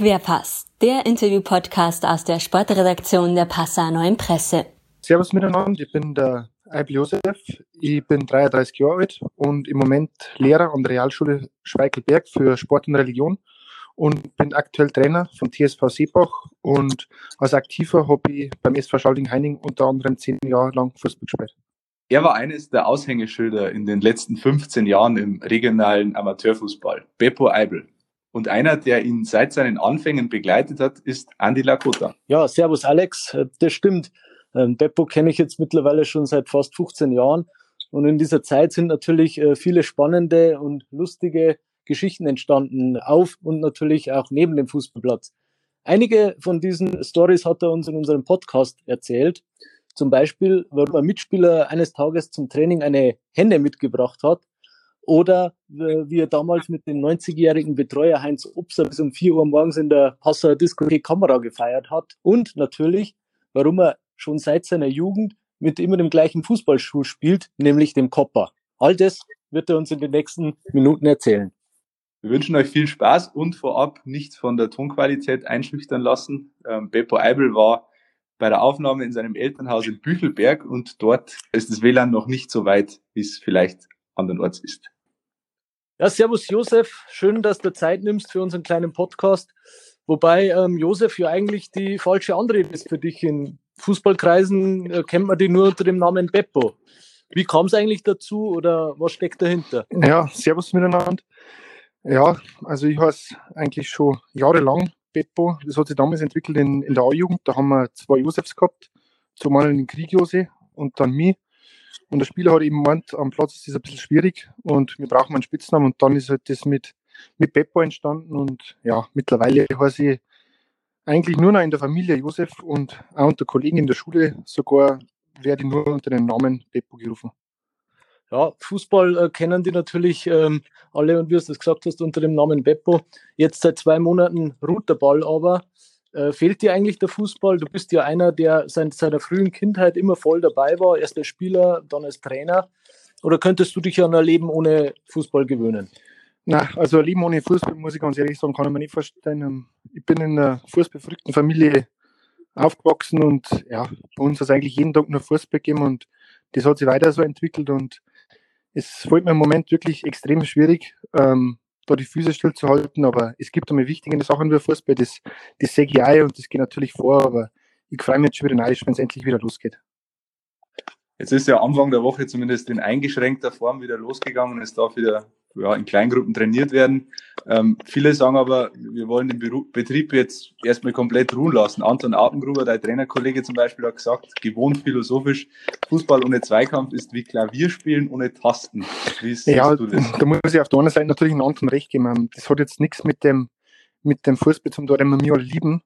Querpass, der Interview-Podcast aus der Sportredaktion der Passauer Neuen Presse. Servus miteinander, ich bin der Eibel Josef, ich bin 33 Jahre alt und im Moment Lehrer an der Realschule Schweichelberg für Sport und Religion und bin aktuell Trainer von TSV Seebach und als Aktiver habe ich beim SV Schalding-Heining unter anderem zehn Jahre lang Fußball gespielt. Er war eines der Aushängeschilder in den letzten 15 Jahren im regionalen Amateurfußball, Beppo Eibel. Und einer, der ihn seit seinen Anfängen begleitet hat, ist Andy Lakota. Ja, servus Alex, das stimmt. Ähm, Beppo kenne ich jetzt mittlerweile schon seit fast 15 Jahren. Und in dieser Zeit sind natürlich äh, viele spannende und lustige Geschichten entstanden, auf und natürlich auch neben dem Fußballplatz. Einige von diesen Stories hat er uns in unserem Podcast erzählt. Zum Beispiel, warum ein Mitspieler eines Tages zum Training eine Henne mitgebracht hat oder äh, wie er damals mit dem 90-jährigen Betreuer Heinz Obser bis um 4 Uhr morgens in der Passauer Diskothek Kamera gefeiert hat und natürlich, warum er schon seit seiner Jugend mit immer dem gleichen Fußballschuh spielt, nämlich dem Kopper. All das wird er uns in den nächsten Minuten erzählen. Wir wünschen euch viel Spaß und vorab nicht von der Tonqualität einschüchtern lassen. Ähm, Beppo Eibel war bei der Aufnahme in seinem Elternhaus in Büchelberg und dort ist das WLAN noch nicht so weit, wie es vielleicht andernorts ist. Ja, servus Josef, schön, dass du Zeit nimmst für unseren kleinen Podcast. Wobei ähm, Josef ja eigentlich die falsche Anrede ist für dich. In Fußballkreisen äh, kennt man die nur unter dem Namen Beppo. Wie kam es eigentlich dazu oder was steckt dahinter? Ja, servus miteinander. Ja, also ich heiße eigentlich schon jahrelang Beppo. Das hat sich damals entwickelt in, in der A-Jugend. Da haben wir zwei Josefs gehabt. Zum einen den Krieg Jose und dann mich. Und der Spieler hat eben gemeint, am Platz ist das ein bisschen schwierig und wir brauchen einen Spitznamen. Und dann ist halt das mit, mit Beppo entstanden. Und ja, mittlerweile heiße ich eigentlich nur noch in der Familie Josef und auch unter Kollegen in der Schule sogar werde ich nur unter dem Namen Beppo gerufen. Ja, Fußball äh, kennen die natürlich ähm, alle und wie du es gesagt hast, unter dem Namen Beppo. Jetzt seit zwei Monaten ruht der Ball aber. Äh, fehlt dir eigentlich der Fußball? Du bist ja einer, der seit seiner frühen Kindheit immer voll dabei war, erst als Spieler, dann als Trainer. Oder könntest du dich an ein Leben ohne Fußball gewöhnen? Na, also ein Leben ohne Fußball, muss ich ganz ehrlich sagen, kann ich mir nicht vorstellen. Ähm, ich bin in einer fußballverrückten Familie aufgewachsen und ja, bei uns hat es eigentlich jeden Tag nur Fußball gegeben und das hat sich weiter so entwickelt und es fällt mir im Moment wirklich extrem schwierig, ähm, da die Füße stillzuhalten, aber es gibt einmal wichtige Sachen wie Fußball, das, das sehe ich auch und das geht natürlich vor, aber ich freue mich schon wieder neidisch, wenn es endlich wieder losgeht. Jetzt ist ja Anfang der Woche zumindest in eingeschränkter Form wieder losgegangen. Es darf wieder ja, in Kleingruppen trainiert werden. Ähm, viele sagen aber, wir wollen den Beru Betrieb jetzt erstmal komplett ruhen lassen. Anton Apengruber, dein Trainerkollege zum Beispiel, hat gesagt, gewohnt philosophisch, Fußball ohne Zweikampf ist wie Klavierspielen ohne Tasten. Wie ja, du das? da muss ich auf der anderen Seite natürlich einen Anton recht geben. Das hat jetzt nichts mit dem, mit dem Fußball zum tun, den wir mir alle lieben.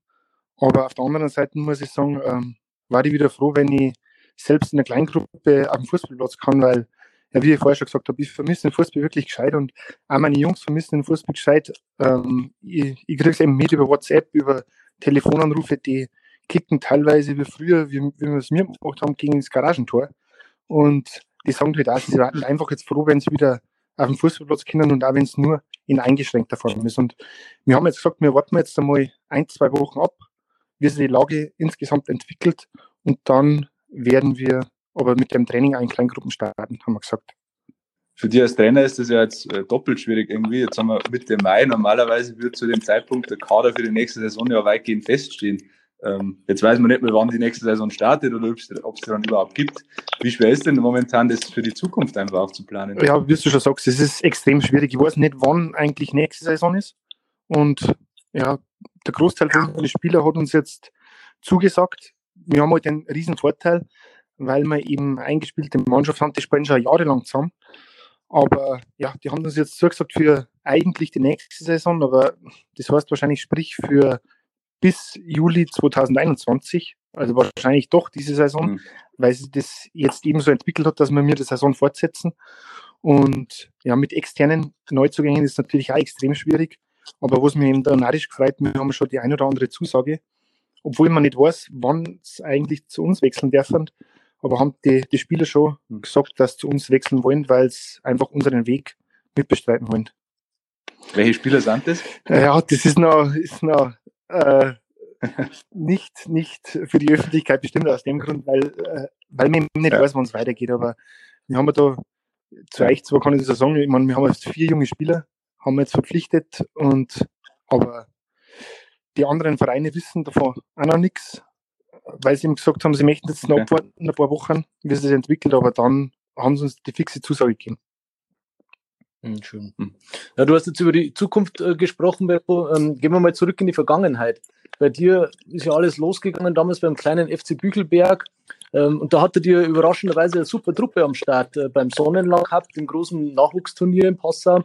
Aber auf der anderen Seite muss ich sagen, ähm, war ich wieder froh, wenn ich selbst in einer Kleingruppe auf dem Fußballplatz kann, weil ja, wie ich vorher schon gesagt habe, ich vermisse den Fußball wirklich gescheit und auch meine Jungs vermissen den Fußball gescheit. Ähm, ich ich kriege es eben mit über WhatsApp, über Telefonanrufe, die kicken teilweise wie früher, wie, wie wir es mir gemacht haben, gegen das Garagentor. Und die sagen halt auch, sie waren einfach jetzt froh, wenn sie wieder auf dem Fußballplatz können und auch wenn es nur in eingeschränkter Form ist. Und wir haben jetzt gesagt, wir warten jetzt einmal ein, zwei Wochen ab, wie sich die Lage insgesamt entwickelt und dann werden wir aber mit dem Training auch in Kleingruppen starten, haben wir gesagt. Für dich als Trainer ist das ja jetzt äh, doppelt schwierig irgendwie. Jetzt haben wir Mitte Mai. Normalerweise wird zu dem Zeitpunkt der Kader für die nächste Saison ja weitgehend feststehen. Ähm, jetzt weiß man nicht mehr, wann die nächste Saison startet oder ob es sie dann überhaupt gibt. Wie schwer ist denn momentan das für die Zukunft einfach auch zu planen? Ja, wie du schon sagst, es ist extrem schwierig. Ich weiß nicht, wann eigentlich nächste Saison ist. Und ja, der Großteil von den Spielern hat uns jetzt zugesagt. Wir haben halt den riesen Vorteil, weil wir eben eingespielte Mannschaft haben, die spielen schon jahrelang zusammen. Aber ja, die haben uns jetzt zugesagt für eigentlich die nächste Saison, aber das heißt wahrscheinlich sprich für bis Juli 2021, also wahrscheinlich doch diese Saison, mhm. weil sich das jetzt eben so entwickelt hat, dass wir mir die Saison fortsetzen. Und ja, mit externen Neuzugängen ist natürlich auch extrem schwierig. Aber was mir eben da narrisch gefreut, wir haben schon die ein oder andere Zusage, obwohl man nicht weiß, wann es eigentlich zu uns wechseln dürfen aber haben die, die Spieler schon gesagt, dass sie zu uns wechseln wollen, weil sie einfach unseren Weg mitbestreiten wollen. Welche Spieler sind das? Ja, das ist noch, ist noch äh, nicht, nicht für die Öffentlichkeit bestimmt aus dem Grund, weil, äh, weil man nicht ja. weiß, wann es weitergeht. Aber wir haben da zu euch zwar kann ich das sagen, ich meine, wir haben jetzt vier junge Spieler, haben wir jetzt verpflichtet und aber die anderen Vereine wissen davon auch noch nichts, weil sie ihm gesagt haben, sie möchten jetzt noch abwarten, ein paar Wochen, wie sich das entwickelt, aber dann haben sie uns die fixe Zusage gegeben. Hm, schön. Hm. Ja, du hast jetzt über die Zukunft äh, gesprochen, Beppo. Ähm, gehen wir mal zurück in die Vergangenheit. Bei dir ist ja alles losgegangen damals beim kleinen FC Büchelberg. Ähm, und da hattet ihr überraschenderweise eine super Truppe am Start. Äh, beim Sonnenlag habt, dem großen Nachwuchsturnier in Passau,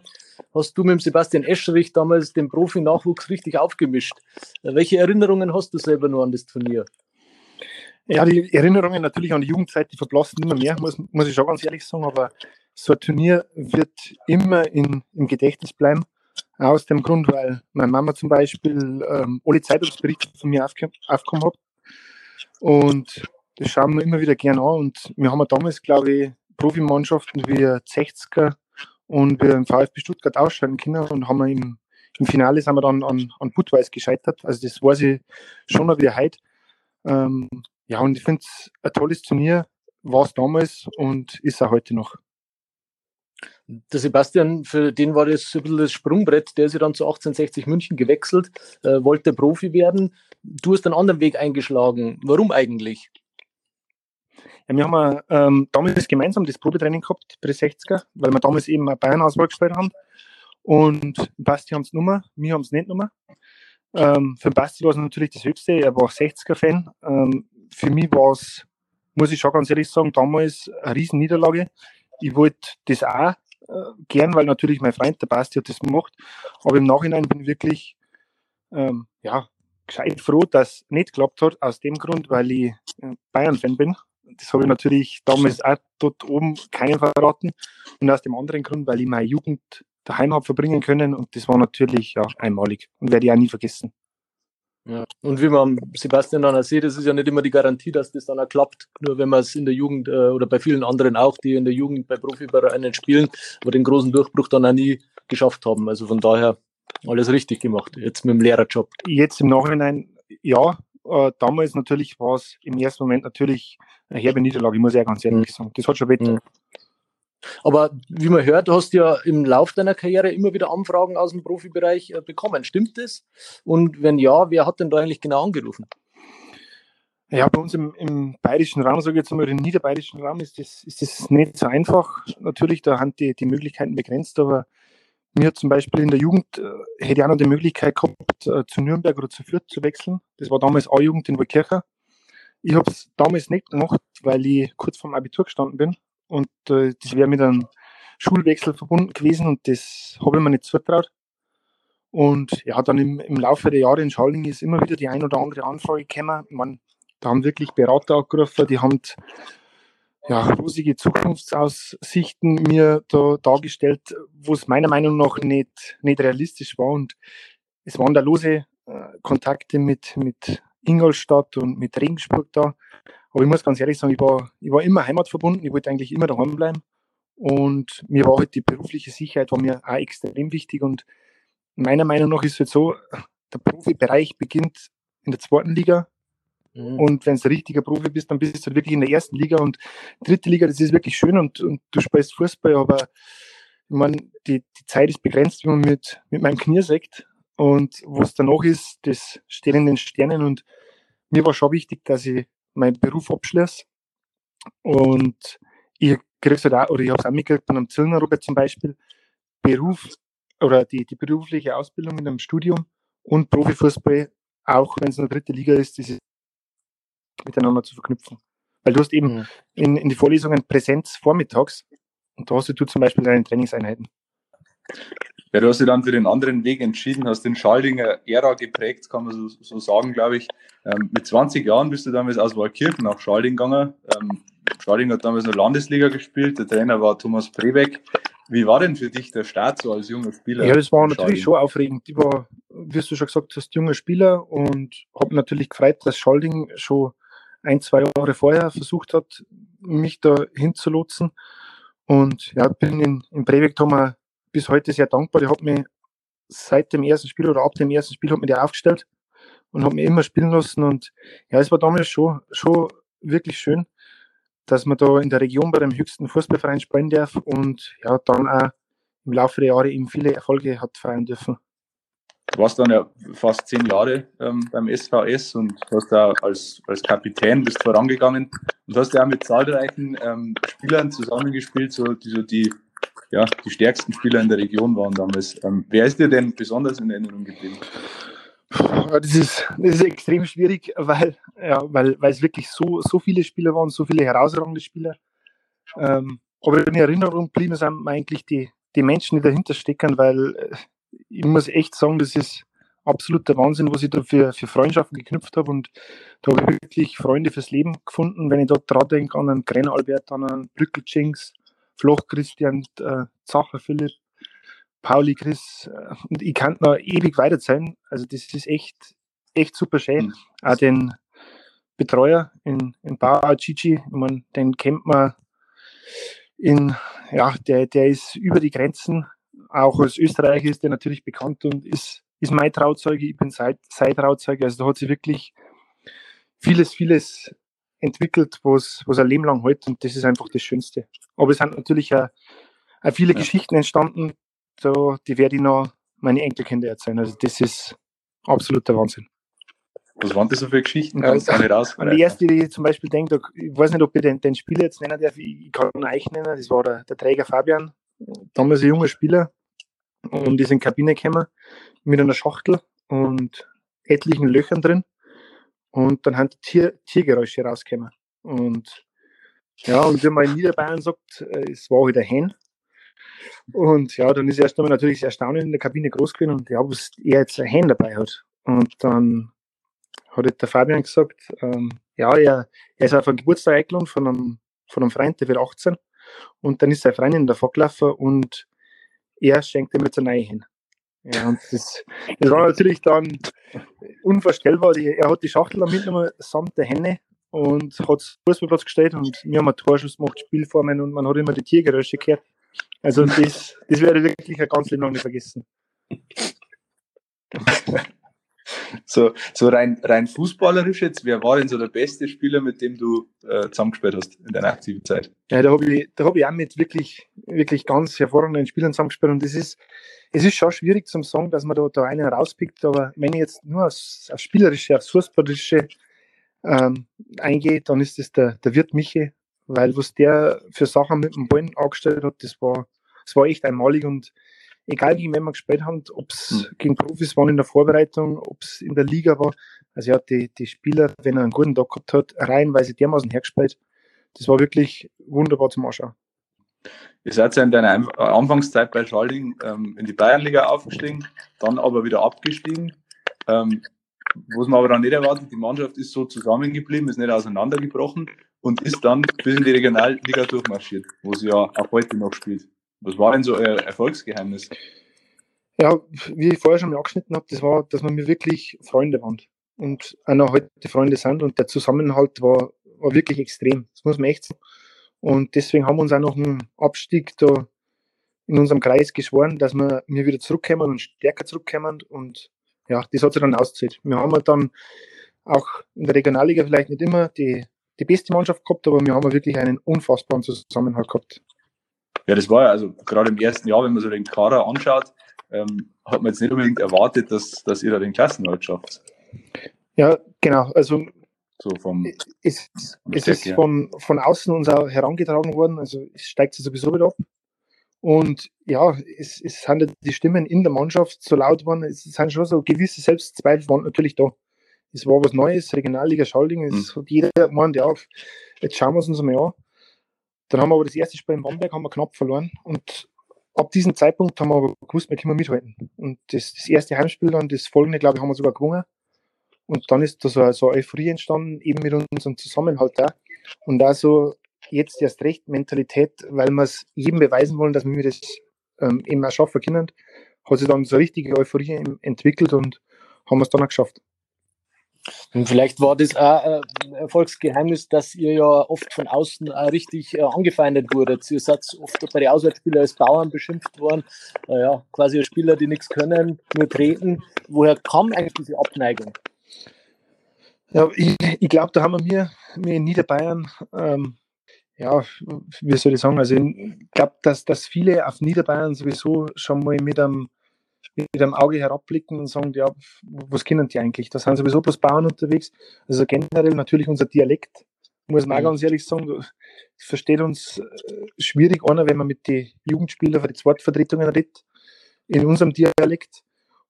hast du mit dem Sebastian Escherich damals den Profi-Nachwuchs richtig aufgemischt. Äh, welche Erinnerungen hast du selber nur an das Turnier? Ja, die Erinnerungen natürlich an die Jugendzeit, die verblassen immer mehr, muss, muss ich schon ganz ehrlich sagen, aber so ein Turnier wird immer in, im Gedächtnis bleiben. Aus dem Grund, weil meine Mama zum Beispiel ähm, alle Zeitungsberichte von mir aufge aufgekommen hat. Und das schauen wir immer wieder gerne an. Und wir haben damals, glaube ich, Profimannschaften wie 60er und wir im VfB Stuttgart ausschalten können und haben wir im, im Finale sind wir dann an, an Budweis gescheitert. Also das weiß ich schon noch wieder heute. Ähm, ja, und ich finde es ein tolles Turnier, war es damals und ist auch heute noch. Der Sebastian, für den war das ein bisschen das Sprungbrett, der ist ja dann zu 1860 München gewechselt, äh, wollte Profi werden. Du hast einen anderen Weg eingeschlagen. Warum eigentlich? Ja, wir haben ähm, damals gemeinsam das Probetraining gehabt bei den 60er, weil wir damals eben eine Bayern-Auswahl gespielt haben. Und Basti haben es Nummer, wir haben es nicht Nummer. Ähm, für Basti war es natürlich das Höchste, er war 60er-Fan. Ähm, für mich war es, muss ich schon ganz ehrlich sagen, damals eine riesen Niederlage. Ich wollte das auch äh, gern, weil natürlich mein Freund, der Basti, hat das gemacht. Aber im Nachhinein bin ich wirklich, ähm, ja, gescheit froh, dass es nicht geklappt hat, aus dem Grund, weil ich Bayern-Fan bin. Das habe ich natürlich damals auch dort oben keinen verraten. Und aus dem anderen Grund, weil ich meine Jugend daheim habe verbringen können. Und das war natürlich ja, einmalig und werde ich auch nie vergessen. Ja. Und wie man Sebastian dann auch sieht, das ist ja nicht immer die Garantie, dass das dann auch klappt. Nur wenn man es in der Jugend äh, oder bei vielen anderen auch, die in der Jugend bei Profivereinen spielen, aber den großen Durchbruch dann auch nie geschafft haben. Also von daher alles richtig gemacht, jetzt mit dem Lehrerjob. Jetzt im Nachhinein, ja, äh, damals natürlich war es im ersten Moment natürlich eine herbe Niederlage, muss ich ja ganz ehrlich mhm. sagen. Das hat schon weh. Mhm. Aber wie man hört, du hast ja im Lauf deiner Karriere immer wieder Anfragen aus dem Profibereich äh, bekommen. Stimmt das? Und wenn ja, wer hat denn da eigentlich genau angerufen? Ja, bei uns im, im bayerischen Raum, sage ich jetzt mal, im niederbayerischen Raum ist das, ist das nicht so einfach. Natürlich, da haben die, die Möglichkeiten begrenzt, aber mir zum Beispiel in der Jugend äh, hätte ich auch noch die Möglichkeit gehabt, äh, zu Nürnberg oder zu Fürth zu wechseln. Das war damals A-Jugend in Waldkircher. Ich habe es damals nicht gemacht, weil ich kurz vorm Abitur gestanden bin und äh, das wäre mit einem Schulwechsel verbunden gewesen und das habe ich mir nicht zutraut. Und ja, dann im, im Laufe der Jahre in Schalling ist immer wieder die ein oder andere Anfrage gekommen. Man, da haben wirklich Berater angerufen, die haben ja, rosige Zukunftsaussichten mir da dargestellt, wo es meiner Meinung nach nicht, nicht realistisch war. Und es waren da lose äh, Kontakte mit, mit Ingolstadt und mit Regensburg da. Aber ich muss ganz ehrlich sagen, ich war, ich war immer heimatverbunden, ich wollte eigentlich immer daheim bleiben. Und mir war halt die berufliche Sicherheit war mir auch extrem wichtig. Und meiner Meinung nach ist es halt so, der Profibereich beginnt in der zweiten Liga. Mhm. Und wenn du ein richtiger Profi bist, dann bist du halt wirklich in der ersten Liga. Und dritte Liga, das ist wirklich schön und, und du spielst Fußball, aber ich meine, die, die Zeit ist begrenzt, wie man mit, mit meinem Knie sagt. Und was danach ist, das steht in den Sternen. Und mir war schon wichtig, dass ich meinen Beruf abschließe. Und ich kriege halt auch, oder ich habe es auch mitgekriegt bei einem Zillner Robert zum Beispiel, Beruf oder die, die berufliche Ausbildung in einem Studium und Profifußball, auch wenn es eine dritte Liga ist, diese miteinander zu verknüpfen. Weil du hast eben mhm. in, in die Vorlesungen Präsenz vormittags und da hast du zum Beispiel deine Trainingseinheiten. Ja, du hast dich dann für den anderen Weg entschieden, hast den Schaldinger Ära geprägt, kann man so, so sagen, glaube ich. Ähm, mit 20 Jahren bist du damals aus Walkirchen nach Schalding gegangen. Ähm, Schalding hat damals noch Landesliga gespielt, der Trainer war Thomas Brebeck. Wie war denn für dich der Start so als junger Spieler? Ja, das war natürlich schon aufregend. Ich war, wie du schon gesagt hast, junger Spieler und habe natürlich gefreut, dass Schalding schon ein, zwei Jahre vorher versucht hat, mich da hinzulotsen. Und ja, bin in, in Brebeck, da bis heute sehr dankbar. Der hat mich seit dem ersten Spiel oder ab dem ersten Spiel hat mich der aufgestellt und hat mich immer spielen lassen. Und ja, es war damals schon, schon wirklich schön, dass man da in der Region bei dem höchsten Fußballverein spielen darf und ja, dann auch im Laufe der Jahre eben viele Erfolge hat feiern dürfen. Du warst dann ja fast zehn Jahre ähm, beim SVS und hast da als, als Kapitän bist vorangegangen und hast ja auch mit zahlreichen ähm, Spielern zusammengespielt, so die, so die, ja, die stärksten Spieler in der Region waren damals. Ähm, wer ist dir denn besonders in Erinnerung geblieben? Das ist, das ist extrem schwierig, weil, ja, weil, weil es wirklich so, so viele Spieler waren, so viele herausragende Spieler. Ähm, aber in Erinnerung geblieben sind eigentlich die, die Menschen, die dahinter stecken, weil äh, ich muss echt sagen, das ist absoluter Wahnsinn, was ich da für, für Freundschaften geknüpft habe. Und da habe ich wirklich Freunde fürs Leben gefunden. Wenn ich dort dran denke, an einen Grenner Albert, an einen Brückel Jinx, Floch Christian, äh, Zacher Philipp, Pauli Chris. Äh, und ich kann noch ewig weiter sein. Also, das ist echt, echt super schön. Mhm. Auch den Betreuer in, in Bauer Gigi, ich den kennt man in, ja, der, der ist über die Grenzen auch als Österreicher ist der natürlich bekannt und ist, ist mein Trauzeuge, ich bin sein, sein Trauzeuge. Also da hat sich wirklich vieles, vieles entwickelt, was, was ein Leben lang hält und das ist einfach das Schönste. Aber es sind natürlich auch, auch viele ja. Geschichten entstanden, da, die werde ich noch meine Enkelkinder erzählen. Also das ist absoluter Wahnsinn. Was waren das so für Geschichten? Kannst nicht? Die erste, die ich zum Beispiel denke, ich weiß nicht, ob ich den, den Spieler jetzt nennen darf, ich kann ihn euch nennen, das war der, der Träger Fabian, damals ein junger Spieler, und ist in die Kabine gekommen mit einer Schachtel und etlichen Löchern drin. Und dann haben Tier, Tiergeräusche rausgekommen. Und ja, und wie man in Niederbayern sagt, äh, es war halt ein Hen. Und ja, dann ist erst einmal natürlich sehr erstaunlich in der Kabine groß gewesen und ja, was er jetzt ein Hen dabei hat. Und dann hat der Fabian gesagt, ähm, ja, er, er ist auf einen Geburtstag eingeladen von einem, von einem Freund, der wird 18. Und dann ist sein Freundin davor gelaufen und er schenkt ihm jetzt eine neue hin. Ja, und das, das war natürlich dann unvorstellbar. Er hat die Schachtel dann mitgenommen samt der Henne und hat das Fußballplatz gestellt und wir haben einen Torschuss gemacht, Spielformen und man hat immer die Tiergeräusche gehört. Also das, das werde ich wirklich ein ganz Leben lang nicht vergessen. So, so rein, rein fußballerisch jetzt, wer war denn so der beste Spieler, mit dem du äh, zusammengespielt hast in deiner aktiven Zeit? Ja, da habe ich, hab ich auch mit wirklich, wirklich ganz hervorragenden Spielern zusammengespielt und das ist, es ist schon schwierig zum sagen, dass man da, da einen rauspickt, aber wenn ich jetzt nur aufs, aufs Spielerische, aufs Fußballerische ähm, eingehe, dann ist das der, der Wirt Michi, weil was der für Sachen mit dem Ball angestellt hat, das war, das war echt einmalig und egal wen wir gespielt haben, ob es mhm. gegen Profis waren in der Vorbereitung, ob es in der Liga war. Also er hat die, die Spieler, wenn er einen guten Tag gehabt hat, reihenweise dermaßen hergespielt. Das war wirklich wunderbar zum Anschauen. Ihr seid ja in deiner Anfangszeit bei Schalding ähm, in die Bayernliga aufgestiegen, dann aber wieder abgestiegen. Ähm, was man aber dann nicht erwartet, die Mannschaft ist so zusammengeblieben, ist nicht auseinandergebrochen und ist dann bis in die Regionalliga durchmarschiert, wo sie ja auch heute noch spielt. Was war denn so euer Erfolgsgeheimnis? Ja, wie ich vorher schon mal angeschnitten habe, das war, dass wir mir wirklich Freunde waren und noch heute Freunde sind und der Zusammenhalt war, war wirklich extrem. Das muss man echt sagen. Und deswegen haben wir uns auch noch einen Abstieg da in unserem Kreis geschworen, dass wir, wir wieder zurückkommen und stärker zurückkommen und ja, das hat sich dann ausgezahlt. Wir haben halt dann auch in der Regionalliga vielleicht nicht immer die, die beste Mannschaft gehabt, aber wir haben wirklich einen unfassbaren Zusammenhalt gehabt. Ja, das war ja, also gerade im ersten Jahr, wenn man so den Kader anschaut, ähm, hat man jetzt nicht unbedingt erwartet, dass, dass ihr da den Klassenhalt schafft. Ja, genau. Also so vom es, es ist von, von außen uns auch herangetragen worden, also es steigt sowieso wieder ab. Und ja, es, es sind die Stimmen in der Mannschaft so laut geworden, es sind schon so gewisse Selbstzweifel waren natürlich da. Es war was Neues, Regionalliga Schalding, es mhm. hat jeder gemeint, ja, jetzt schauen wir es uns mal an. Dann haben wir aber das erste Spiel in Bamberg haben wir knapp verloren und ab diesem Zeitpunkt haben wir aber gewusst, wir können mithalten. Und das, das erste Heimspiel dann, das folgende, glaube ich, haben wir sogar gewonnen. Und dann ist da so, so eine Euphorie entstanden, eben mit unserem Zusammenhalt da. Und da so jetzt erst recht Mentalität, weil wir es jedem beweisen wollen, dass wir das ähm, eben auch schaffen können, hat sich dann so eine richtige Euphorie entwickelt und haben es dann auch geschafft. Und vielleicht war das auch ein Erfolgsgeheimnis, dass ihr ja oft von außen auch richtig äh, angefeindet wurdet. Ihr seid oft bei den Auswärtsspielern als Bauern beschimpft worden. Ja, quasi Spieler, die nichts können, nur treten. Woher kam eigentlich diese Abneigung? Ja, ich, ich glaube, da haben wir, wir in Niederbayern, ähm, ja, wie soll ich sagen, also ich glaube, dass, dass viele auf Niederbayern sowieso schon mal mit einem mit einem Auge herabblicken und sagen, ja, was kennen die eigentlich? Da sind sowieso bloß Bauern unterwegs. Also generell natürlich unser Dialekt, muss man auch mhm. ganz ehrlich sagen, versteht uns äh, schwierig einer, wenn man mit den Jugendspielern für die Zweitvertretungen redet, in unserem Dialekt.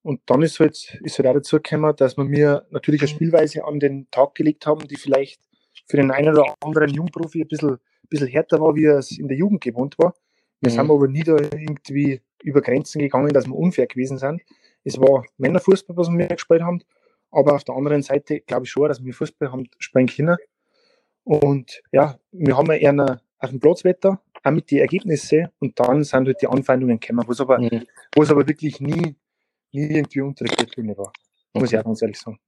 Und dann ist halt, ist halt auch dazu gekommen, dass wir mir natürlich eine mhm. Spielweise an den Tag gelegt haben, die vielleicht für den einen oder anderen Jungprofi ein bisschen, ein bisschen härter war, wie es in der Jugend gewohnt war. Wir mhm. sind aber nie da irgendwie über Grenzen gegangen, dass wir unfair gewesen sind. Es war Männerfußball, was wir gespielt haben, aber auf der anderen Seite glaube ich schon, dass wir Fußball haben spielen können. Und ja, wir haben ja eher auf dem Platzwetter, auch mit den Ergebnissen und dann sind halt die Anfeindungen gekommen, was aber, mhm. aber wirklich nie, nie irgendwie unter der Gürtellinie war. Muss ich auch ganz ehrlich sagen.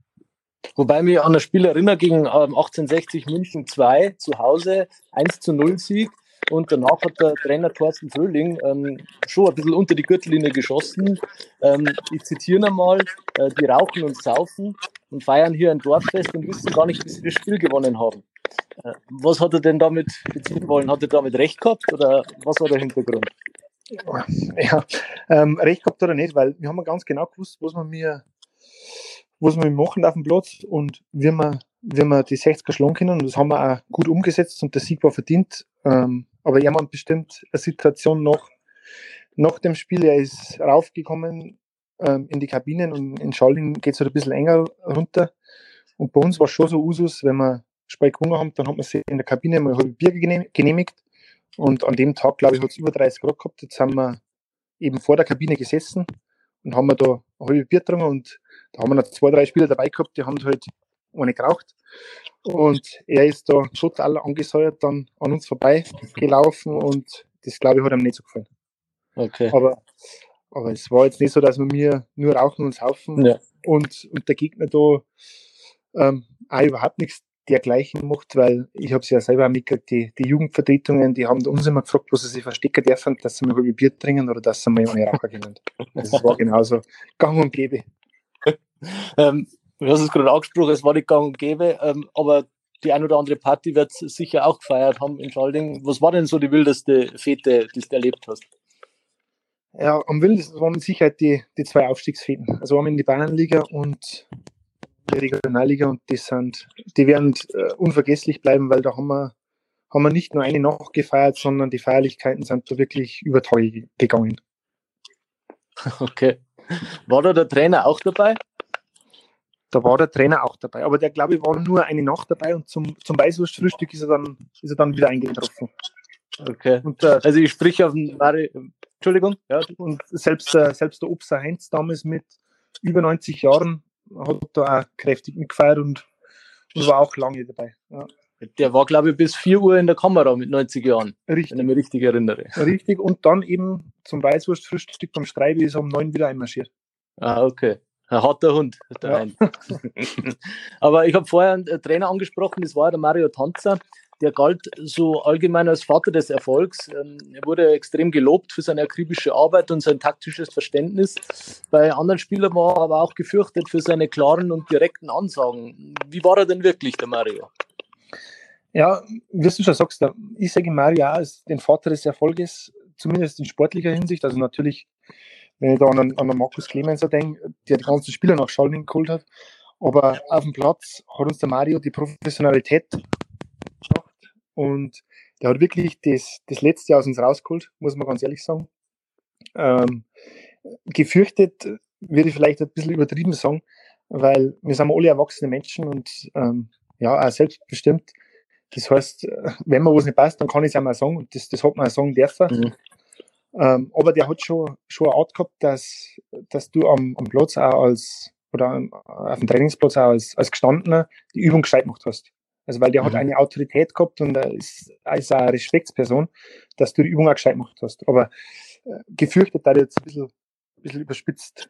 Wobei mich an ein Spiel erinnere gegen ähm, 1860 München 2 zu Hause, 1 zu 0 Sieg. Und danach hat der Trainer Thorsten Fröhling ähm, schon ein bisschen unter die Gürtellinie geschossen. Ähm, ich zitiere einmal, äh, die rauchen und saufen und feiern hier ein Dorffest und wissen gar nicht, wie sie das Spiel gewonnen haben. Äh, was hat er denn damit beziehen wollen? Hat er damit recht gehabt oder was war der Hintergrund? Ja, ähm, recht gehabt oder nicht, weil wir haben ganz genau gewusst, was wir mir was wir machen auf dem Platz und wie wir, wie wir die 60er schlagen können. Und das haben wir auch gut umgesetzt und der Sieg war verdient. Ähm, aber jemand bestimmt eine Situation noch nach dem Spiel, er ist raufgekommen ähm, in die Kabinen und in Schalding geht es halt ein bisschen enger runter. Und bei uns war es schon so Usus, wenn wir Speik Hunger haben, dann hat man sich in der Kabine mal ein Bier genehmigt. Und an dem Tag, glaube ich, hat es über 30 Grad gehabt. Jetzt haben wir eben vor der Kabine gesessen und haben wir da ein halbes Bier getrunken und da haben wir noch zwei, drei Spieler dabei gehabt, die haben halt ohne geraucht. Und er ist da total angesäuert dann an uns vorbei gelaufen und das glaube ich hat ihm nicht so gefallen. Okay. Aber, aber es war jetzt nicht so, dass wir mir nur rauchen und saufen ja. und, und der Gegner da ähm, auch überhaupt nichts dergleichen macht, weil ich habe es ja selber mitgekriegt, die, die Jugendvertretungen, die haben uns immer gefragt, wo sie sich verstecken dürfen, dass sie mal ein Bier trinken oder dass sie mal eine Raucher kennen. Das war genauso gang und gäbe. ähm, du hast es gerade angesprochen, es war nicht gang und gäbe, ähm, aber die ein oder andere Party wird sicher auch gefeiert haben in Schalding. Was war denn so die wildeste Fete, die du erlebt hast? Ja, am wildesten waren mit Sicherheit die, die zwei Aufstiegsfeten. Also einmal in die Bayernliga und die Regionalliga und die sind, die werden äh, unvergesslich bleiben, weil da haben wir, haben wir nicht nur eine Nacht gefeiert, sondern die Feierlichkeiten sind da wirklich über Tage gegangen. Okay. War da der Trainer auch dabei? Da war der Trainer auch dabei, aber der glaube ich war nur eine Nacht dabei und zum, zum Weißwurstfrühstück ist er dann, ist er dann wieder eingetroffen. Okay. Und, äh, also ich sprich auf den Mari, Entschuldigung, ja. Und selbst, äh, selbst der Obster Heinz damals mit über 90 Jahren hat da auch kräftig mitgefeiert und, und war auch lange dabei. Ja. Der war, glaube ich, bis 4 Uhr in der Kamera mit 90 Jahren. Richtig. Wenn ich mich richtig erinnere. Richtig. Und dann eben zum Weißwurstfrühstück beim Streibe ist um 9 wieder einmarschiert. Ah, okay. Ein harter Hund. Ja. Aber ich habe vorher einen Trainer angesprochen, das war der Mario Tanzer. Der galt so allgemein als Vater des Erfolgs. Ähm, er wurde extrem gelobt für seine akribische Arbeit und sein taktisches Verständnis. Bei anderen Spielern war er aber auch gefürchtet für seine klaren und direkten Ansagen. Wie war er denn wirklich, der Mario? Ja, wie du schon sagst, ich sage Mario als den Vater des Erfolges, zumindest in sportlicher Hinsicht. Also natürlich, wenn ich da an, an den Markus Clemenser denke, der die ganzen Spieler nach Schalling geholt hat. Aber auf dem Platz hat uns der Mario die Professionalität gebracht und der hat wirklich das, das letzte aus uns rausgeholt, muss man ganz ehrlich sagen. Ähm, gefürchtet würde ich vielleicht ein bisschen übertrieben sagen, weil wir sind alle erwachsene Menschen und ähm, ja, auch selbstbestimmt. Das heißt, wenn mir was nicht passt, dann kann ich es auch mal sagen und das, das hat man auch sagen dürfen. Mhm. Ähm, aber der hat schon, schon eine Art gehabt, dass, dass du am, am Platz auch als, oder auf dem Trainingsplatz auch als, als Gestandener die Übung gescheit gemacht hast. Also weil der mhm. hat eine Autorität gehabt und er ist, er ist eine Respektsperson, dass du die Übung auch gescheit gemacht hast. Aber äh, gefürchtet, da jetzt ein bisschen, ein bisschen überspitzt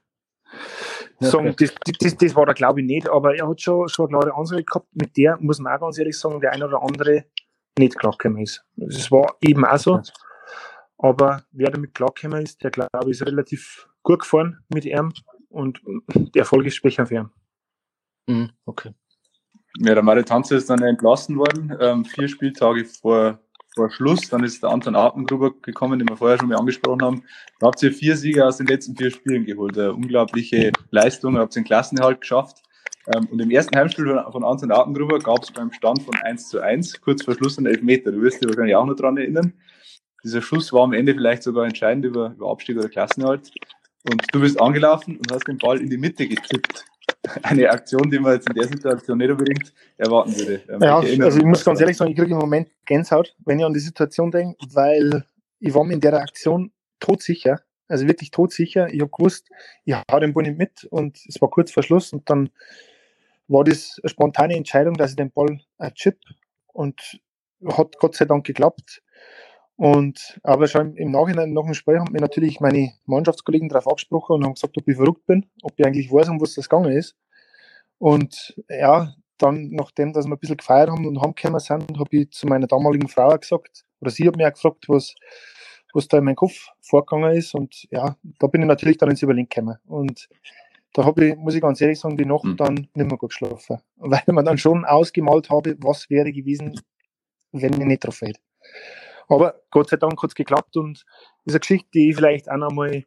sagen, das, das, das war er glaube ich nicht, aber er hat schon, schon eine klare Ansage gehabt, mit der muss man auch ganz ehrlich sagen, der eine oder andere nicht klargekommen ist. Das war eben auch so. Aber wer damit klargekommen ist, der glaube ich ist relativ gut gefahren mit ihm und der Erfolg ist sprechend für ihn. Mhm, okay. Ja, der Mario Tanzer ist dann entlassen worden, ähm, vier Spieltage vor, vor Schluss. Dann ist der Anton Artengruber gekommen, den wir vorher schon mal angesprochen haben. Da habt ihr vier Siege aus den letzten vier Spielen geholt. Eine unglaubliche Leistung, habt den Klassenerhalt geschafft. Ähm, und im ersten Heimspiel von, von Anton Artengruber gab es beim Stand von 1 zu 1, kurz vor Schluss einen Elfmeter. Du wirst dich wahrscheinlich auch noch daran erinnern. Dieser Schuss war am Ende vielleicht sogar entscheidend über, über Abstieg oder Klassenerhalt. Und du bist angelaufen und hast den Ball in die Mitte getippt eine Aktion, die man jetzt in der Situation nicht unbedingt erwarten würde. Ähm, ja, ich also ich muss ganz ehrlich sagen, ich kriege im Moment Gänsehaut, wenn ich an die Situation denke, weil ich war mir in der Aktion todsicher, also wirklich todsicher. Ich habe gewusst, ich habe den Ball nicht mit und es war kurz vor Schluss und dann war das eine spontane Entscheidung, dass ich den Ball äh, chip und hat Gott sei Dank geklappt. Und aber schon im Nachhinein nach dem Spiel haben mir natürlich meine Mannschaftskollegen darauf angesprochen und haben gesagt, ob ich verrückt bin, ob ich eigentlich weiß, um was das gegangen ist. Und ja, dann, nachdem dass wir ein bisschen gefeiert haben und heimgekommen sind, habe ich zu meiner damaligen Frau gesagt, oder sie hat mich auch gefragt, was, was da in meinem Kopf vorgegangen ist. Und ja, da bin ich natürlich dann ins Überlegen gekommen. Und da habe ich, muss ich ganz ehrlich sagen, die Nacht mhm. dann nicht mehr gut geschlafen. Weil man dann schon ausgemalt habe, was wäre gewesen, wenn ich nicht drauf hätte. Aber Gott sei Dank hat es geklappt und ist eine Geschichte, die ich vielleicht auch nochmal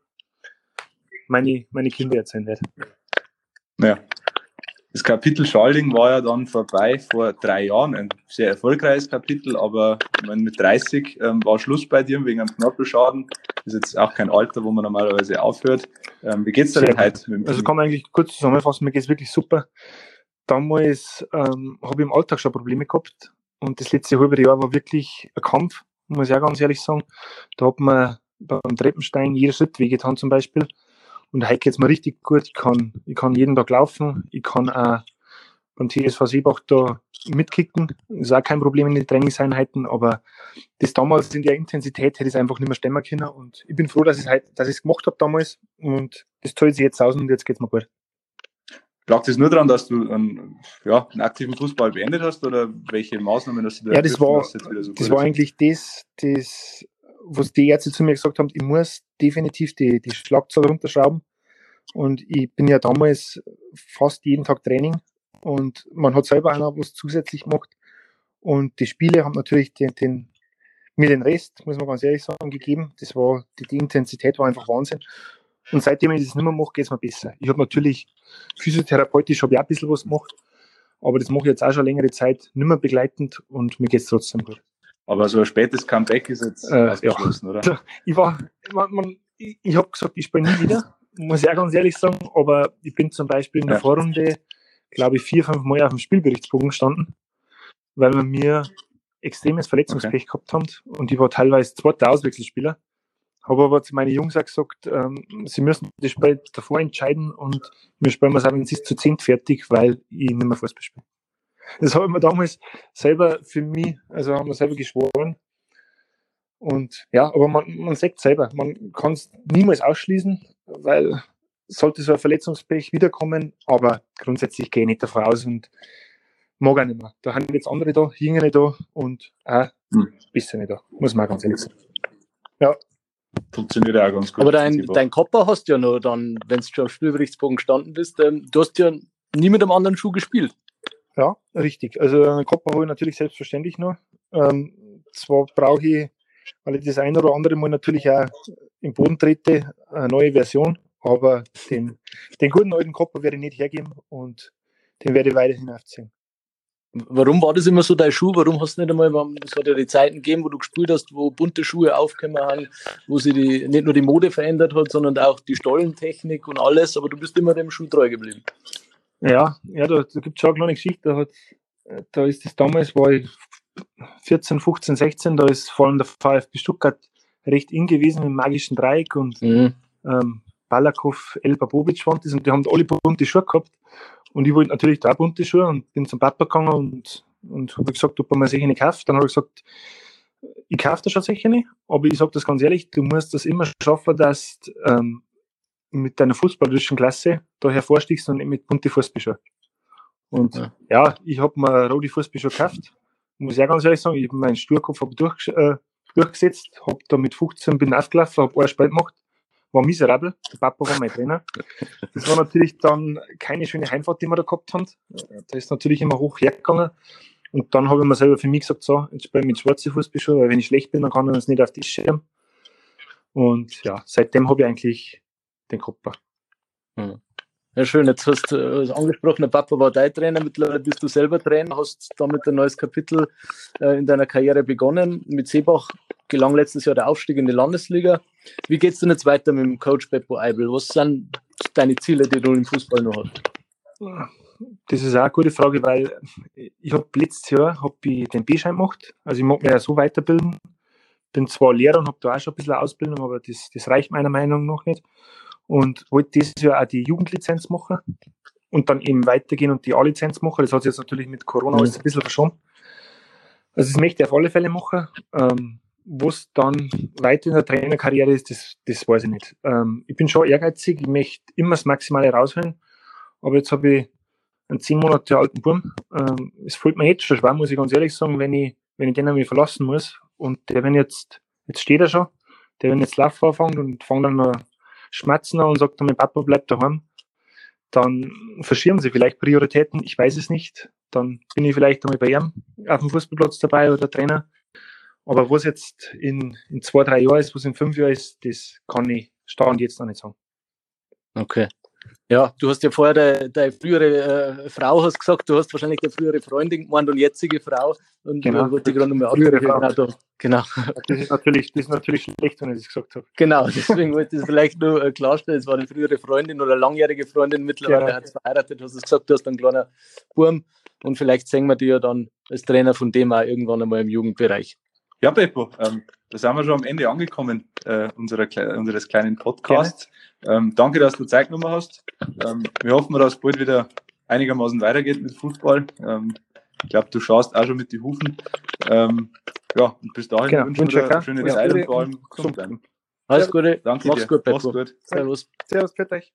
meine, meine Kinder erzählen werde. Ja. Das Kapitel Schalding war ja dann vorbei vor drei Jahren. Ein sehr erfolgreiches Kapitel, aber meine, mit 30 ähm, war Schluss bei dir wegen einem Knorpelschaden. Das ist jetzt auch kein Alter, wo man normalerweise aufhört. Ähm, wie geht's dir denn heute? also kann man eigentlich kurz zusammenfassen, mir geht es wirklich super. Damals ähm, habe ich im Alltag schon Probleme gehabt und das letzte halbe Jahr war wirklich ein Kampf muss ich auch ganz ehrlich sagen. Da hat man beim Treppenstein jeder Schritt wehgetan zum Beispiel. Und heute geht es mir richtig gut. Ich kann, ich kann jeden Tag laufen. Ich kann auch beim TSV Seebach da mitkicken. Ist auch kein Problem in den Trainingseinheiten, aber das damals in der Intensität hätte ich es einfach nicht mehr stemmen können. Und ich bin froh, dass ich es gemacht habe damals. Und das zahlt sich jetzt aus und jetzt geht es mir gut. Lag das nur daran, dass du einen, ja, einen aktiven Fußball beendet hast oder welche Maßnahmen hast du da Ja, das war, das war eigentlich das, das, was die Ärzte zu mir gesagt haben, ich muss definitiv die, die Schlagzahl runterschrauben. Und ich bin ja damals fast jeden Tag Training und man hat selber auch noch was zusätzlich gemacht. Und die Spiele haben natürlich den, den, mir den Rest, muss man ganz ehrlich sagen, gegeben. Das war, die, die Intensität war einfach Wahnsinn. Und seitdem ich das nicht mehr mache, geht es mir besser. Ich habe natürlich physiotherapeutisch habe ich auch ein bisschen was gemacht, aber das mache ich jetzt auch schon längere Zeit nicht mehr begleitend und mir geht es trotzdem gut. Aber so ein spätes Comeback ist jetzt äh, ausgeschlossen, ja. oder? Ich war, man, man, ich, ich habe gesagt, ich spiele nie wieder, muss ich auch ganz ehrlich sagen, aber ich bin zum Beispiel in der ja. Vorrunde, glaube ich, vier, fünf Mal auf dem Spielberichtsbogen gestanden, weil wir mir extremes Verletzungspech okay. gehabt haben und ich war teilweise zweiter Auswechselspieler. Habe aber zu meinen Jungs auch gesagt, ähm, sie müssen das Spiel davor entscheiden und wir spielen es auch, wenn es ist, zu zehn fertig, weil ich nicht mehr Fußball spiele. Das habe ich mir damals selber für mich, also haben wir selber geschworen. Und ja, aber man, man sagt selber, man kann es niemals ausschließen, weil sollte so ein Verletzungspech wiederkommen, aber grundsätzlich gehe ich nicht davon aus und mag auch nicht mehr. Da haben jetzt andere da, Jüngere da und auch hm. bisschen nicht da, muss man auch ganz ehrlich sagen. Ja, funktioniert ja auch ganz gut. Aber dein, dein Kopper hast du ja noch dann, wenn du schon am Spielberichtsbogen gestanden bist, ähm, du hast ja nie mit einem anderen Schuh gespielt. Ja, richtig. Also einen Kopper habe ich natürlich selbstverständlich noch. Ähm, zwar brauche ich, weil ich das ein oder andere Mal natürlich auch im Boden trete, eine neue Version, aber den, den guten alten Kopper werde ich nicht hergeben und den werde ich weiterhin aufziehen. Warum war das immer so dein Schuh? Warum hast du nicht einmal, es hat ja die Zeiten gegeben, wo du gespielt hast, wo bunte Schuhe aufgekommen haben, wo sich die, nicht nur die Mode verändert hat, sondern auch die Stollentechnik und alles, aber du bist immer dem Schuh treu geblieben. Ja, ja, da, da gibt es schon eine kleine Geschichte. Da, hat, da ist das damals, war ich 14, 15, 16, da ist vor allem der VfB Stuttgart recht in gewesen im magischen Dreieck und mhm. ähm, Balakow, Elba Bobic waren das und die haben alle bunte Schuhe gehabt. Und ich wollte natürlich da bunte Schuhe und bin zum Papa gegangen und, und habe gesagt, ob er mir solche nicht kauft. Dann habe ich gesagt, ich kaufe das schon sicher nicht, aber ich sage das ganz ehrlich, du musst das immer schaffen, dass ähm, mit deiner fußballerischen Klasse da hervorstichst und nicht mit bunte Fußbücher. Und ja, ja ich habe mir rote Fußbücher gekauft. Muss ich auch ganz ehrlich sagen, ich habe meinen Sturkopf hab durch, äh, durchgesetzt, habe da mit 15 bin aufgelaufen, habe ein Spiel gemacht, war miserabel. Der Papa war mein Trainer. Das war natürlich dann keine schöne Heimfahrt, die wir da gehabt haben. Da ist natürlich immer hoch hergegangen. Und dann habe ich mir selber für mich gesagt, so, jetzt spiele ich mit schwarzen Fußballschuhen, weil wenn ich schlecht bin, dann kann ich das nicht auf die schirmen. Und ja, seitdem habe ich eigentlich den Kopper. Hm. Ja, schön. Jetzt hast du äh, angesprochen, der Papa war dein Trainer, mittlerweile bist du selber Trainer, hast damit ein neues Kapitel äh, in deiner Karriere begonnen. Mit Seebach gelang letztes Jahr der Aufstieg in die Landesliga. Wie geht es denn jetzt weiter mit dem Coach Beppo Eibel? Was sind deine Ziele, die du im Fußball noch hast? Das ist auch eine gute Frage, weil ich habe letztes Jahr hab ich den B-Schein gemacht. Also ich mag mich ja so weiterbilden. Bin zwar Lehrer und habe da auch schon ein bisschen Ausbildung, aber das, das reicht meiner Meinung nach nicht. Und wollte dieses Jahr auch die Jugendlizenz machen und dann eben weitergehen und die A-Lizenz machen. Das hat sich jetzt natürlich mit Corona alles ein bisschen verschoben. Also das möchte ich auf alle Fälle machen. Ähm, was dann weiter in der Trainerkarriere ist, das, das weiß ich nicht. Ähm, ich bin schon ehrgeizig, ich möchte immer das Maximale rausholen, aber jetzt habe ich einen zehn Monate alten Burm. Ähm, es fällt mir jetzt schon schwer, muss ich ganz ehrlich sagen, wenn ich, wenn ich den einmal verlassen muss. Und der, wenn jetzt, jetzt steht er schon, der, wenn jetzt Laufen anfängt und fängt dann noch schmerzen an und sagt dann, mein Papa bleibt daheim, dann verschieben sie vielleicht Prioritäten, ich weiß es nicht. Dann bin ich vielleicht einmal bei ihm auf dem Fußballplatz dabei oder Trainer. Aber was jetzt in, in zwei, drei Jahren ist, was in fünf Jahren ist, das kann ich Stand jetzt noch nicht sagen. Okay. Ja, du hast ja vorher deine, deine frühere äh, Frau hast gesagt, du hast wahrscheinlich eine frühere Freundin gemeint und jetzige Frau. Und genau, äh, wollte ich gerade nochmal frühere Frau. Genau, genau. Das ist natürlich, das ist natürlich schlecht, wenn ich das gesagt habe. Genau, deswegen wollte ich es vielleicht nur äh, klarstellen. Es war eine frühere Freundin oder langjährige Freundin, mittlerweile genau. hat es verheiratet, hast du gesagt, du hast einen kleinen Burm und vielleicht sehen wir dich ja dann als Trainer von dem auch irgendwann einmal im Jugendbereich. Ja, Beppo, ähm, da sind wir schon am Ende angekommen äh, unserer, unseres kleinen Podcasts. Ähm, danke, dass du Zeit genommen hast. Ähm, wir hoffen, dass es bald wieder einigermaßen weitergeht mit Fußball. Ähm, ich glaube, du schaust auch schon mit den Hufen. Ähm, ja, und bis dahin genau, wünsche ich eine schöne ja, Zeit und vor allem gesund bleiben. Alles Gute. Danke Mach's dir. gut, Mach's Beppo. gut. Servus. Servus, für euch.